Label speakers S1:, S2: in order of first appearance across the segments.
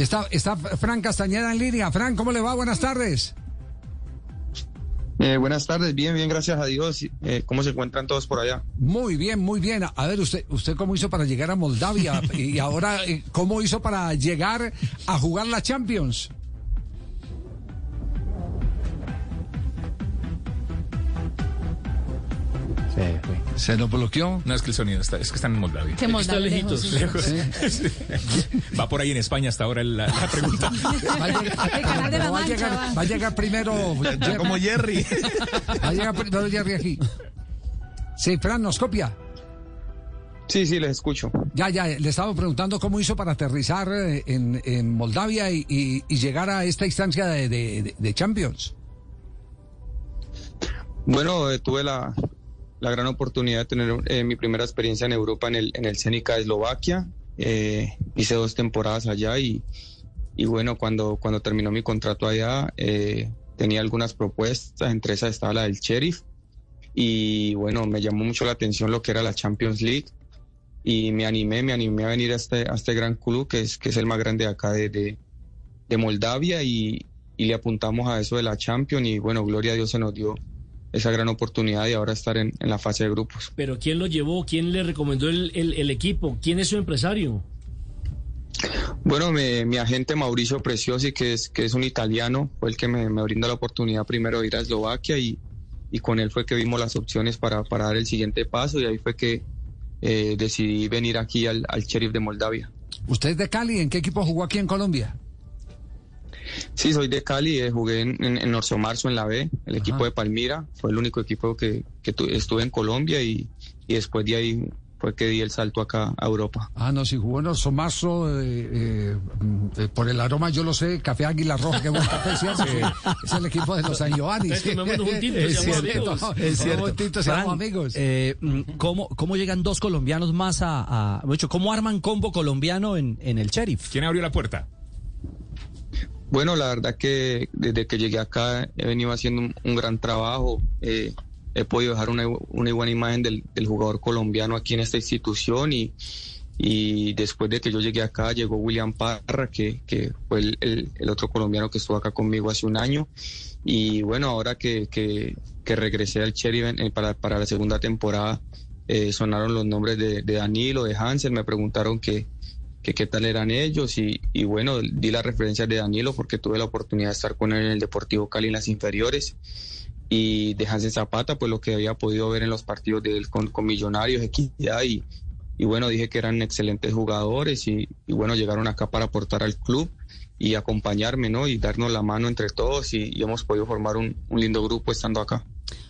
S1: Está, está Fran Castañeda en línea. Fran, ¿cómo le va? Buenas tardes.
S2: Eh, buenas tardes, bien, bien, gracias a Dios. Eh, ¿Cómo se encuentran todos por allá?
S1: Muy bien, muy bien. A ver, usted, usted cómo hizo para llegar a Moldavia y ahora eh, cómo hizo para llegar a jugar la Champions. ¿Se nos bloqueó?
S3: No, es que el sonido está, es que están en Moldavia.
S4: Que Moldavia
S3: lejitos,
S4: lejos,
S3: lejos. Va por ahí en España hasta ahora la, la pregunta.
S1: Va a llegar,
S4: la
S1: va a llegar-
S4: va.
S1: va a llegar primero.
S3: Como Jerry.
S1: Va a llegar primero Jerry aquí. Sí, Fran, nos copia.
S2: Sí, sí, les escucho.
S1: Ya, ya, le estaba preguntando cómo hizo para aterrizar eh, en, en Moldavia y, y- y llegar a esta instancia de, de- de Champions.
S2: Bueno, eh, tuve la, la gran oportunidad de tener eh, mi primera experiencia en Europa en el, en el Zenica de Eslovaquia. Eh, hice dos temporadas allá y, y bueno, cuando, cuando terminó mi contrato allá, eh, tenía algunas propuestas, entre esas estaba la del Sheriff. Y bueno, me llamó mucho la atención lo que era la Champions League. Y me animé, me animé a venir a este, a este gran club que es, que es el más grande de acá de, de, de Moldavia y, y le apuntamos a eso de la Champions y bueno, gloria a Dios se nos dio esa gran oportunidad y ahora estar en, en la fase de grupos.
S5: Pero ¿quién lo llevó? ¿Quién le recomendó el, el- el equipo? ¿Quién es su empresario?
S2: Bueno, mi agente Mauricio Preciosi, que es, que es un italiano, fue el que me, me brinda la oportunidad primero de ir a Eslovaquia y, y con él fue que vimos las opciones para, para dar el siguiente paso y ahí fue que eh, decidí venir aquí al, al Sheriff de Moldavia.
S1: ¿Usted es de Cali? ¿En qué equipo jugó aquí en Colombia?
S2: Sí, soy de Cali, eh, jugué en, en, en Orso Marzo en la B, el equipo de Palmira, fue el único equipo que, que tu- estuve en Colombia y, y después de ahí fue que di el salto acá a Europa.
S1: Ah, no, si jugó en Orso Marzo, eh, eh, eh, por el aroma yo lo sé, Café Águila Roja, que buen café, ¿cierto? Es el equipo de los San Giovanni. Es cierto, es cierto. Tinto, amigos.
S6: eh, mm, ¿cómo, ¿Cómo llegan dos colombianos más a... a de hecho, ¿Cómo arman combo colombiano en, en el Sheriff?
S3: ¿Quién abrió la puerta?
S2: Bueno, la verdad que desde que llegué acá he venido haciendo un, gran trabajo. eh, he podido dejar una, una buena imagen del, jugador colombiano aquí en esta institución y, y después de que yo llegué acá llegó William Parra, que, que fue el, el- otro colombiano que estuvo acá conmigo hace un año. Y bueno, ahora que, que, que regresé al Cherry para, para la segunda temporada, eh, sonaron los nombres de, de Danilo, de Hansel, me preguntaron que, que qué tal eran ellos y, y bueno, di las referencias de Danilo porque tuve la oportunidad de estar con él en el Deportivo Cali en las inferiores y de Hansen Zapata, pues lo que había podido ver en los partidos de él con, con Millonarios, Equidad y, y bueno, dije que eran excelentes jugadores y, y bueno, llegaron acá para aportar al club y acompañarme, ¿no? Y darnos la mano entre todos y, y hemos podido formar un, un lindo grupo estando acá.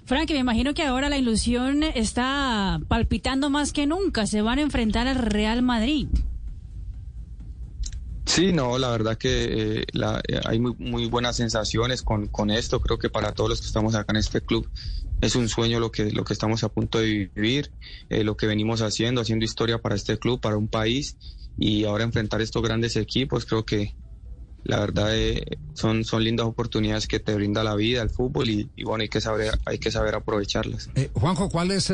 S4: Frank, me imagino que ahora la ilusión está palpitando más que nunca. Se van a enfrentar al Real Madrid.
S2: Sí, no, la verdad que eh, la- eh, hay muy, muy buenas sensaciones con, con esto. Creo que para todos los que estamos acá en este club es un sueño lo que, lo que estamos a punto de vivir, eh, lo que venimos haciendo, haciendo historia para este club, para un país y ahora enfrentar estos grandes equipos, creo que la verdad eh, son, son lindas oportunidades que te brinda la vida, el fútbol y, y bueno, hay que saber, hay que saber aprovecharlas.
S1: Juanjo, ¿cuáles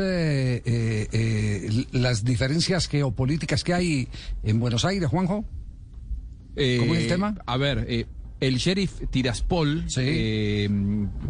S1: las diferencias geopolíticas que hay en Buenos Aires, Juanjo? ¿Cómo es el tema?
S7: A ver, eh, el sheriff Tiraspol,
S1: Sí.
S7: eh,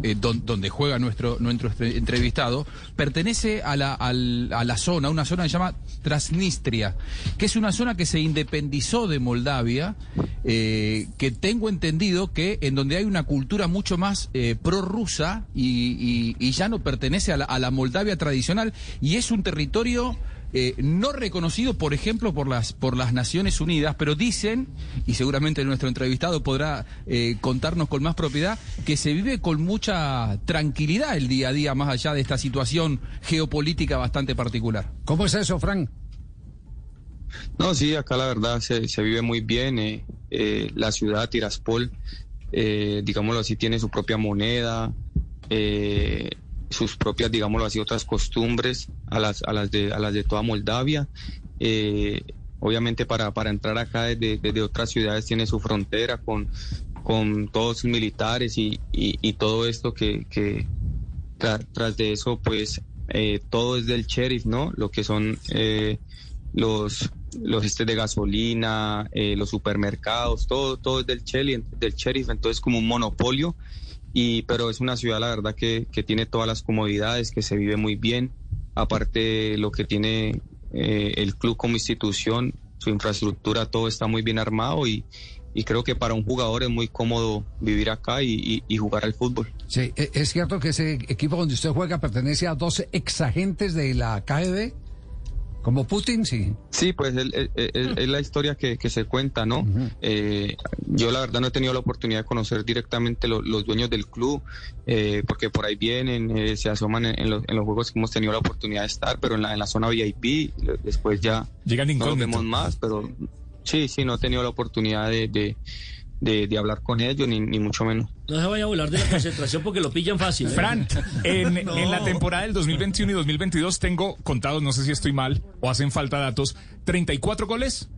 S7: eh, don- donde juega nuestro, nuestro entre- entrevistado, pertenece a la, al- a la zona, una zona que se llama Transnistria, que es una zona que se independizó de Moldavia, eh, que tengo entendido que en donde hay una cultura mucho más eh, prorrusa y, y- y ya no pertenece a la, a la Moldavia tradicional y es un territorio eh, no reconocido, por ejemplo, por las, por las Naciones Unidas, pero dicen, y seguramente nuestro entrevistado podrá eh, contarnos con más propiedad, que se vive con mucha tranquilidad el día a día, más allá de esta situación geopolítica bastante particular.
S1: ¿Cómo es eso, Frank?
S2: No, sí, acá la verdad se, se vive muy bien. eh, eh, la ciudad Tiraspol, eh, digámoslo así, tiene su propia moneda, eh, sus propias, digámoslo así, otras costumbres a las, a las, de, a las de toda Moldavia. Eh, obviamente para, para entrar acá desde, desde otras ciudades tiene su frontera con, con todos sus militares y, y, todo esto que, que tra- tras de eso, pues eh, todo es del sheriff, ¿no? Lo que son eh, los, los estes de gasolina, eh, los supermercados, todo, todo es del sheriff, del sheriff, entonces como un monopolio. Y, pero es una ciudad, la verdad, que, que tiene todas las comodidades, que se vive muy bien. Aparte, lo que tiene eh, el club como institución, su infraestructura, todo está muy bien armado y, y creo que para un jugador es muy cómodo vivir acá y, jugar al fútbol.
S1: Sí, e- es cierto que ese equipo donde usted juega pertenece a 12 exagentes de la KGB, como Putin, sí.
S2: Sí, pues es, es- es- es la historia que, que se cuenta, ¿no? Eh, yo la verdad no he tenido la oportunidad de conocer directamente lo- los dueños del club, eh, porque por ahí vienen, eh, se asoman en, en los, en los juegos que hemos tenido la oportunidad de estar, pero en la, en la zona VIP, después ya
S3: Llegan
S2: no los vemos más, pero sí, sí, no he tenido la oportunidad de, de, de- de hablar con ellos, ni, ni mucho menos.
S5: No se vaya a volar de la concentración porque lo pillan fácil. ¿eh?
S3: Fran, en, en la temporada del 2021 y 2022 tengo contados, no sé si estoy mal o hacen falta datos, 34 goles.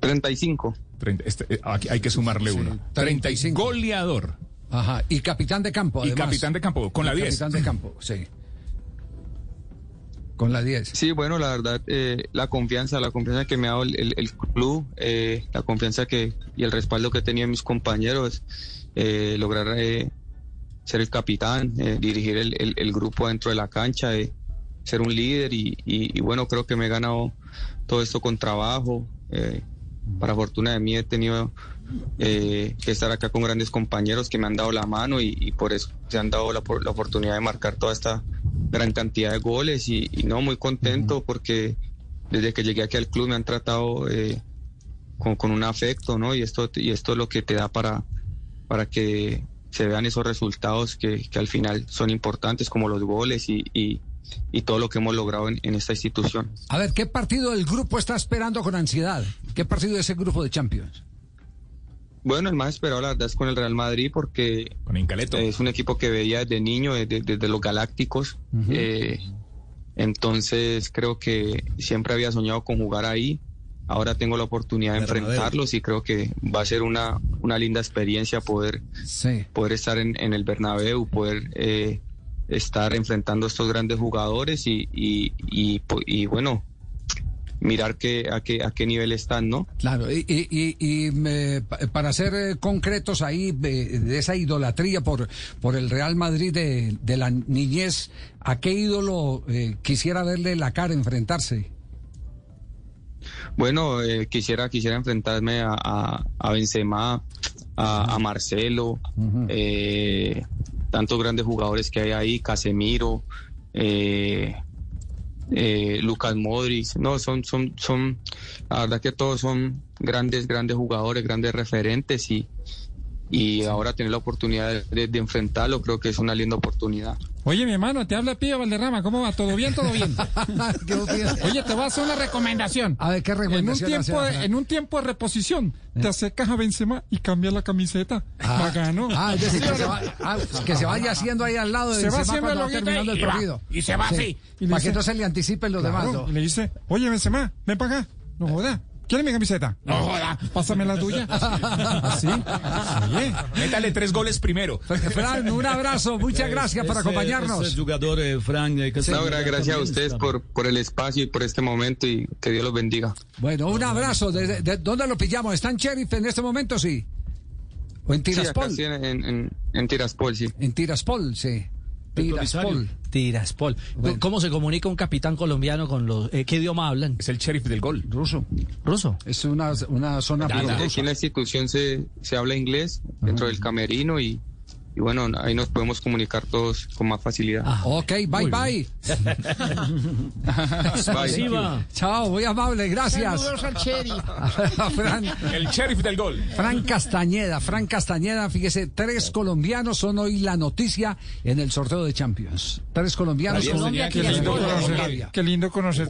S2: 35.
S3: 30, este, eh, aquí hay que sumarle
S1: Sí,
S3: uno.
S1: 35.
S3: 35. Goleador
S1: Ajá, y capitán de campo,
S3: y
S1: además.
S3: capitán de campo con la
S1: Y
S3: 10.
S1: Capitán de campo, sí. Con la 10.
S2: Sí, bueno, la verdad, eh, la confianza, la confianza que me ha dado el, club, eh, la confianza que y el respaldo que tenía mis compañeros, eh, lograr eh, ser el capitán, eh, dirigir el, grupo dentro de la cancha, eh, ser un líder y, bueno, creo que me he ganado todo esto con trabajo. para fortuna de mí he tenido que estar acá con grandes compañeros que me han dado la mano y, por eso se han dado la, la oportunidad de marcar toda esta gran cantidad de goles y, y no muy contento porque desde que llegué aquí al club me han tratado eh, con, con un afecto, ¿no? Y esto, y esto es lo que te da para, para que se vean esos resultados que, que al final son importantes como los goles y, y- y todo lo que hemos logrado en, en esta institución.
S1: A ver, ¿qué partido del grupo está esperando con ansiedad? ¿Qué partido de ese grupo de Champions?
S2: Bueno, el más esperado la verdad es con el Real Madrid porque
S3: Con Incaleto.
S2: es un equipo que veía desde niño, desde, desde los Galácticos. Eh, entonces creo que siempre había soñado con jugar ahí. Ahora tengo la oportunidad de enfrentarlos y creo que va a ser una, una linda experiencia poder,
S1: Sí.
S2: poder estar en, en el Bernabéu, poder eh, estar enfrentando a estos grandes jugadores y, y, y, bueno, mirar que, a, qué, a qué nivel están, ¿no?
S1: Claro, y, y- y- me- para ser eh, concretos ahí, de, esa idolatría por, por el Real Madrid de, de la niñez, ¿a qué ídolo eh, quisiera verle la cara enfrentarse?
S2: Bueno, eh, quisiera quisiera enfrentarme a, a, a Benzema, a, a Marcelo, eh, tantos grandes jugadores que hay ahí, Casemiro, eh, eh, Lucas Modric, no, son, son, son, la verdad que todos son grandes, grandes jugadores, grandes referentes y, y ahora tener la oportunidad de, de enfrentarlo creo que es una linda oportunidad.
S8: Oye, mi hermano, te habla Pío Valderrama. ¿Cómo va? ¿Todo bien? ¿Todo bien? Oye, te voy a hacer una recomendación.
S1: A ver, ¿qué
S8: En un,
S1: recomendación
S8: tiempo de, en un tiempo de reposición, te acercas a Benzema y cambias la camiseta. Bacano.
S1: Ah, es decir, que se, va- ah, que se vaya haciendo ahí al lado de
S8: Se va
S1: Benzema
S8: haciendo
S1: cuando va terminando el
S8: y
S1: partido.
S8: y se va así. Y
S1: Para que
S8: dice-
S1: no se le anticipen los
S8: Claro,
S1: demás. ¿no?
S8: y le dice, oye, Benzema, ven para acá. No joda. ¿Quieres mi camiseta? No joda. Pásame la tuya. Así. Oye.
S3: Métale tres goles primero.
S1: Fran, un abrazo, muchas gracias por acompañarnos.
S6: ese jugador, eh, Fran, eh, que
S2: gracias a ustedes por, por el espacio y por este momento y que Dios los bendiga.
S1: Bueno, un abrazo. ¿De, de- dónde lo pillamos? ¿Está en Sheriff en este momento? Sí. ¿O en
S2: Sí, acá
S1: Tiraspol?
S2: en, en- en Tiraspol, sí.
S1: En Tiraspol, sí. Tiraspol.
S6: Tiraspol.
S1: Bueno.
S6: ¿Cómo se comunica un capitán colombiano con los... eh, ¿Qué idioma hablan?
S3: Es el sheriff del gol.
S1: Ruso.
S6: ¿Ruso?
S1: Es una, una zona
S2: Aquí, en la institución se, se habla inglés dentro del camerino y, y bueno, ahí nos podemos comunicar todos con más facilidad.
S6: Ah,
S1: Ok, bye bye.
S5: Así va.
S1: Chao, muy amable, gracias. A Fran,
S3: El sheriff del gol.
S1: Fran Castañeda, Fran Castañeda, fíjese, tres colombianos son hoy la noticia en el sorteo de Champions. Tres colombianos.
S3: Tenía
S8: Qué
S3: que
S8: lindo conocer, qué lindo conocer.